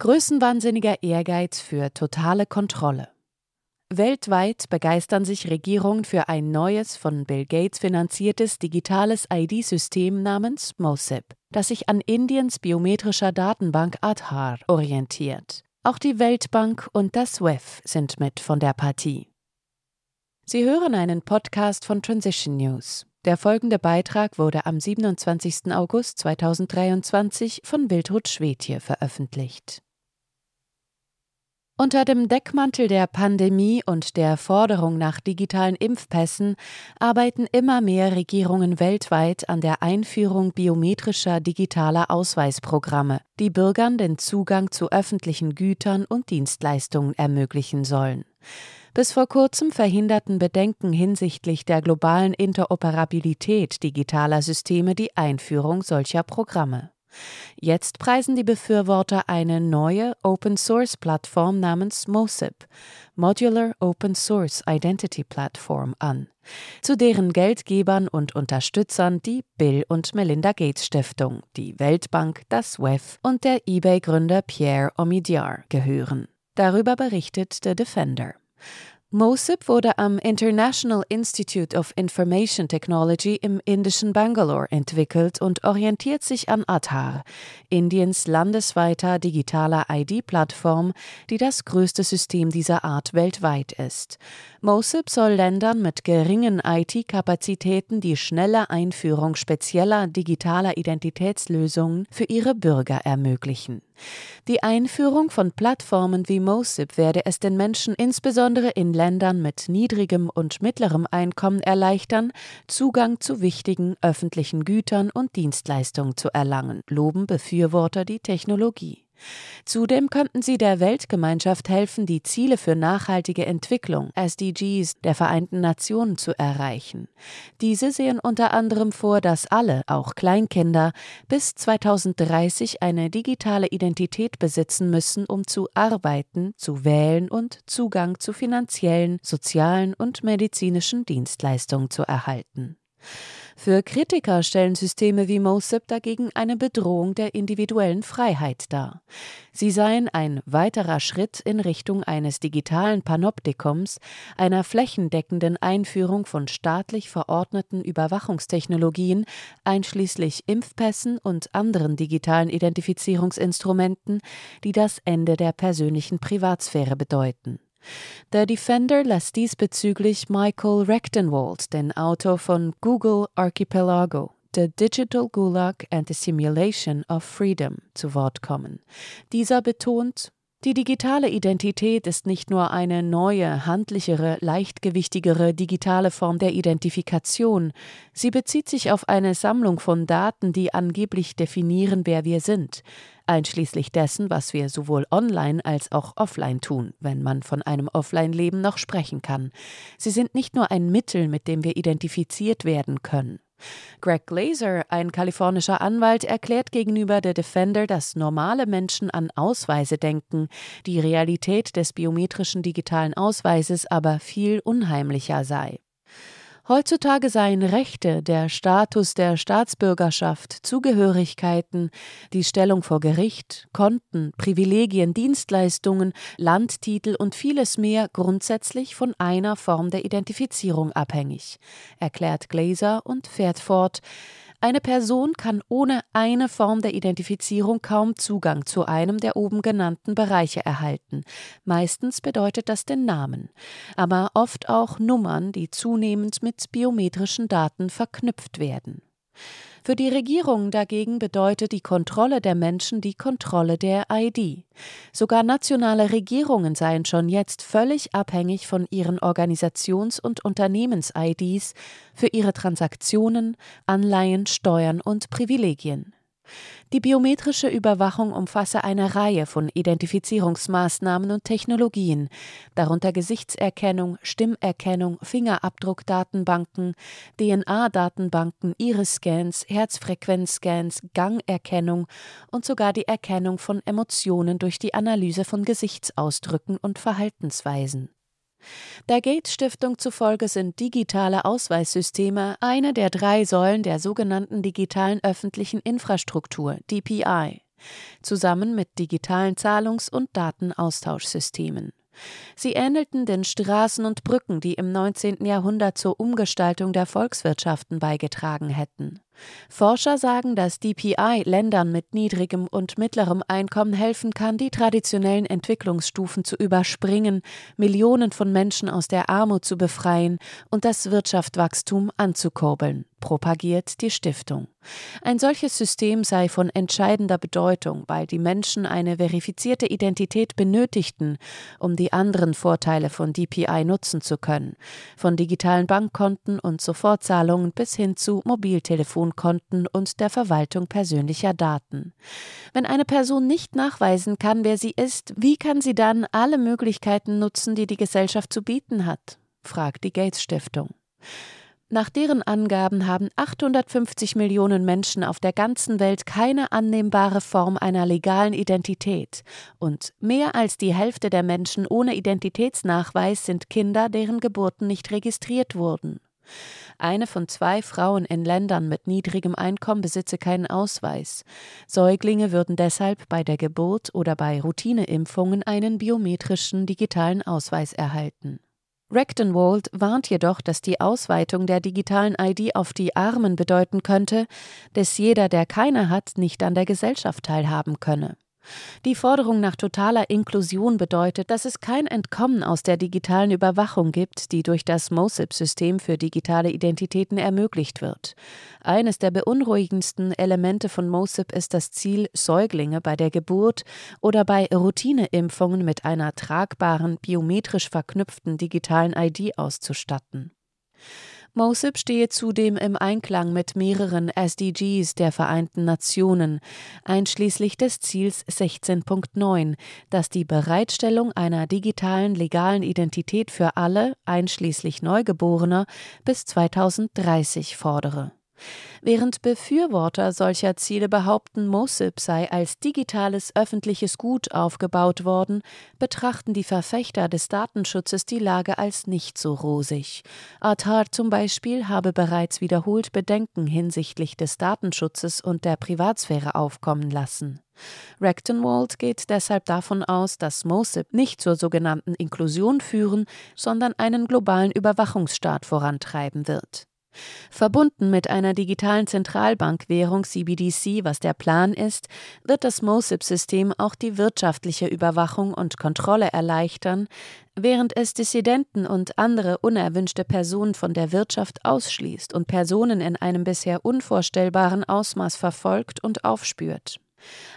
Größenwahnsinniger Ehrgeiz für totale Kontrolle. Weltweit begeistern sich Regierungen für ein neues, von Bill Gates finanziertes digitales ID-System namens MOSIP, das sich an Indiens biometrischer Datenbank Aadhaar orientiert. Auch die Weltbank und das WEF sind mit von der Partie. Sie hören einen Podcast von Transition News. Der folgende Beitrag wurde am 27. August 2023 von Wildrut Schwedje veröffentlicht. Unter dem Deckmantel der Pandemie und der Forderung nach digitalen Impfpässen arbeiten immer mehr Regierungen weltweit an der Einführung biometrischer digitaler Ausweisprogramme, die Bürgern den Zugang zu öffentlichen Gütern und Dienstleistungen ermöglichen sollen. Bis vor kurzem verhinderten Bedenken hinsichtlich der globalen Interoperabilität digitaler Systeme die Einführung solcher Programme. Jetzt preisen die Befürworter eine neue Open-Source-Plattform namens MOSIP, Modular Open Source Identity Platform, an, zu deren Geldgebern und Unterstützern die Bill und Melinda Gates Stiftung, die Weltbank, das WEF und der eBay-Gründer Pierre Omidyar gehören. Darüber berichtet The Defender. MOSIP wurde am International Institute of Information Technology im indischen Bangalore entwickelt und orientiert sich an Aadhaar, Indiens landesweiter digitaler ID-Plattform, die das größte System dieser Art weltweit ist. MOSIP soll Ländern mit geringen IT-Kapazitäten die schnelle Einführung spezieller digitaler Identitätslösungen für ihre Bürger ermöglichen. Die Einführung von Plattformen wie MOSIP werde es den Menschen insbesondere in Ländern mit niedrigem und mittlerem Einkommen erleichtern, Zugang zu wichtigen öffentlichen Gütern und Dienstleistungen zu erlangen, loben Befürworter die Technologie. Zudem könnten sie der Weltgemeinschaft helfen, die Ziele für nachhaltige Entwicklung SDGs der Vereinten Nationen zu erreichen. Diese sehen unter anderem vor, dass alle, auch Kleinkinder, bis 2030 eine digitale Identität besitzen müssen, um zu arbeiten, zu wählen und Zugang zu finanziellen, sozialen und medizinischen Dienstleistungen zu erhalten. Für Kritiker stellen Systeme wie MOSIP dagegen eine Bedrohung der individuellen Freiheit dar. Sie seien ein weiterer Schritt in Richtung eines digitalen Panoptikums, einer flächendeckenden Einführung von staatlich verordneten Überwachungstechnologien, einschließlich Impfpässen und anderen digitalen Identifizierungsinstrumenten, die das Ende der persönlichen Privatsphäre bedeuten. Der Defender lässt diesbezüglich Michael Rechtenwald, den Autor von Google Archipelago, The Digital Gulag and the Simulation of Freedom, zu Wort kommen. Dieser betont, die digitale Identität ist nicht nur eine neue, handlichere, leichtgewichtigere digitale Form der Identifikation, sie bezieht sich auf eine Sammlung von Daten, die angeblich definieren, wer wir sind, einschließlich dessen, was wir sowohl online als auch offline tun, wenn man von einem Offline-Leben noch sprechen kann. Sie sind nicht nur ein Mittel, mit dem wir identifiziert werden können. Greg Glazer, ein kalifornischer Anwalt, erklärt gegenüber der Defender, dass normale Menschen an Ausweise denken, die Realität des biometrischen digitalen Ausweises aber viel unheimlicher sei. Heutzutage seien Rechte, der Status der Staatsbürgerschaft, Zugehörigkeiten, die Stellung vor Gericht, Konten, Privilegien, Dienstleistungen, Landtitel und vieles mehr grundsätzlich von einer Form der Identifizierung abhängig, erklärt Glaser und fährt fort, eine Person kann ohne eine Form der Identifizierung kaum Zugang zu einem der oben genannten Bereiche erhalten. Meistens bedeutet das den Namen, aber oft auch Nummern, die zunehmend mit biometrischen Daten verknüpft werden. Für die Regierung dagegen bedeutet die Kontrolle der Menschen die Kontrolle der ID. Sogar nationale Regierungen seien schon jetzt völlig abhängig von ihren Organisations- und Unternehmens-IDs für ihre Transaktionen, Anleihen, Steuern und Privilegien. Die biometrische Überwachung umfasse eine Reihe von Identifizierungsmaßnahmen und Technologien, darunter Gesichtserkennung, Stimmerkennung, Fingerabdruckdatenbanken, DNA-Datenbanken, Iris-Scans, Herzfrequenzscans, Gangerkennung und sogar die Erkennung von Emotionen durch die Analyse von Gesichtsausdrücken und Verhaltensweisen. Der Gates Stiftung zufolge sind digitale Ausweissysteme eine der drei Säulen der sogenannten digitalen öffentlichen Infrastruktur DPI. zusammen mit digitalen Zahlungs- und Datenaustauschsystemen. Sie ähnelten den Straßen und Brücken, die im 19. Jahrhundert zur Umgestaltung der Volkswirtschaften beigetragen hätten. Forscher sagen, dass DPI Ländern mit niedrigem und mittlerem Einkommen helfen kann, die traditionellen Entwicklungsstufen zu überspringen, Millionen von Menschen aus der Armut zu befreien und das Wirtschaftswachstum anzukurbeln propagiert die Stiftung. Ein solches System sei von entscheidender Bedeutung, weil die Menschen eine verifizierte Identität benötigten, um die anderen Vorteile von DPI nutzen zu können, von digitalen Bankkonten und Sofortzahlungen bis hin zu Mobiltelefonkonten und der Verwaltung persönlicher Daten. Wenn eine Person nicht nachweisen kann, wer sie ist, wie kann sie dann alle Möglichkeiten nutzen, die die Gesellschaft zu bieten hat? fragt die Gates Stiftung. Nach deren Angaben haben 850 Millionen Menschen auf der ganzen Welt keine annehmbare Form einer legalen Identität und mehr als die Hälfte der Menschen ohne Identitätsnachweis sind Kinder, deren Geburten nicht registriert wurden. Eine von zwei Frauen in Ländern mit niedrigem Einkommen besitze keinen Ausweis. Säuglinge würden deshalb bei der Geburt oder bei Routineimpfungen einen biometrischen digitalen Ausweis erhalten. Rechtenwald warnt jedoch, dass die Ausweitung der digitalen ID auf die Armen bedeuten könnte, dass jeder, der keine hat, nicht an der Gesellschaft teilhaben könne. Die Forderung nach totaler Inklusion bedeutet, dass es kein Entkommen aus der digitalen Überwachung gibt, die durch das MOSIP-System für digitale Identitäten ermöglicht wird. Eines der beunruhigendsten Elemente von MOSIP ist das Ziel, Säuglinge bei der Geburt oder bei Routineimpfungen mit einer tragbaren, biometrisch verknüpften digitalen ID auszustatten. MOSIP stehe zudem im Einklang mit mehreren SDGs der Vereinten Nationen, einschließlich des Ziels 16.9, das die Bereitstellung einer digitalen legalen Identität für alle, einschließlich Neugeborener, bis 2030 fordere. Während Befürworter solcher Ziele behaupten, MOSIP sei als digitales öffentliches Gut aufgebaut worden, betrachten die Verfechter des Datenschutzes die Lage als nicht so rosig. Atar zum Beispiel habe bereits wiederholt Bedenken hinsichtlich des Datenschutzes und der Privatsphäre aufkommen lassen. Rectenwald geht deshalb davon aus, dass MOSIP nicht zur sogenannten Inklusion führen, sondern einen globalen Überwachungsstaat vorantreiben wird. Verbunden mit einer digitalen Zentralbankwährung CBDC, was der Plan ist, wird das MOSIP-System auch die wirtschaftliche Überwachung und Kontrolle erleichtern, während es Dissidenten und andere unerwünschte Personen von der Wirtschaft ausschließt und Personen in einem bisher unvorstellbaren Ausmaß verfolgt und aufspürt.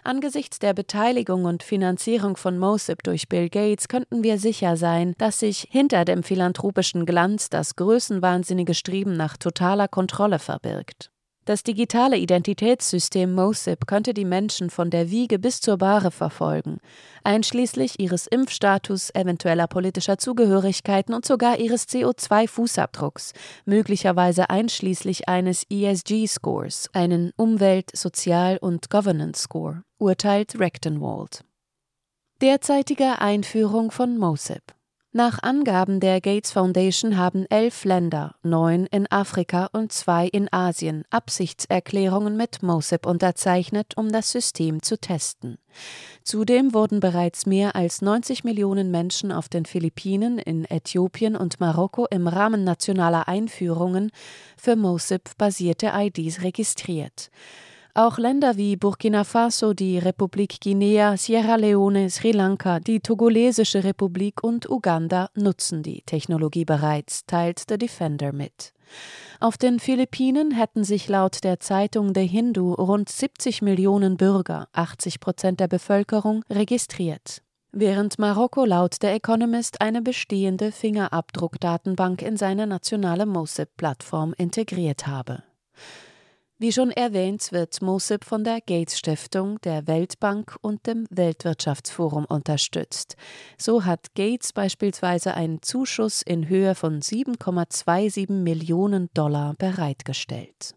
Angesichts der Beteiligung und Finanzierung von MOSIP durch Bill Gates könnten wir sicher sein, dass sich hinter dem philanthropischen Glanz das größenwahnsinnige Streben nach totaler Kontrolle verbirgt. Das digitale Identitätssystem MOSIP könnte die Menschen von der Wiege bis zur Bahre verfolgen, einschließlich ihres Impfstatus, eventueller politischer Zugehörigkeiten und sogar ihres CO2-Fußabdrucks, möglicherweise einschließlich eines ESG-Scores, einen Umwelt-, Sozial- und Governance-Score, urteilt Rechtenwald. Derzeitige Einführung von MOSIP nach Angaben der Gates Foundation haben elf Länder, neun in Afrika und zwei in Asien, Absichtserklärungen mit MOSIP unterzeichnet, um das System zu testen. Zudem wurden bereits mehr als 90 Millionen Menschen auf den Philippinen, in Äthiopien und Marokko im Rahmen nationaler Einführungen für MOSIP-basierte IDs registriert. Auch Länder wie Burkina Faso, die Republik Guinea, Sierra Leone, Sri Lanka, die Togolesische Republik und Uganda nutzen die Technologie bereits, teilt The Defender mit. Auf den Philippinen hätten sich laut der Zeitung The Hindu rund 70 Millionen Bürger, 80 Prozent der Bevölkerung, registriert während Marokko laut der Economist eine bestehende Fingerabdruckdatenbank in seine nationale MOSIP-Plattform integriert habe. Wie schon erwähnt, wird MOSIP von der Gates Stiftung, der Weltbank und dem Weltwirtschaftsforum unterstützt. So hat Gates beispielsweise einen Zuschuss in Höhe von 7,27 Millionen Dollar bereitgestellt.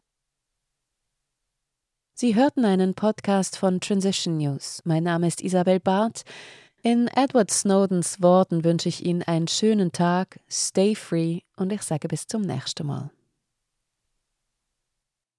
Sie hörten einen Podcast von Transition News. Mein Name ist Isabel Barth. In Edward Snowdens Worten wünsche ich Ihnen einen schönen Tag, stay free und ich sage bis zum nächsten Mal.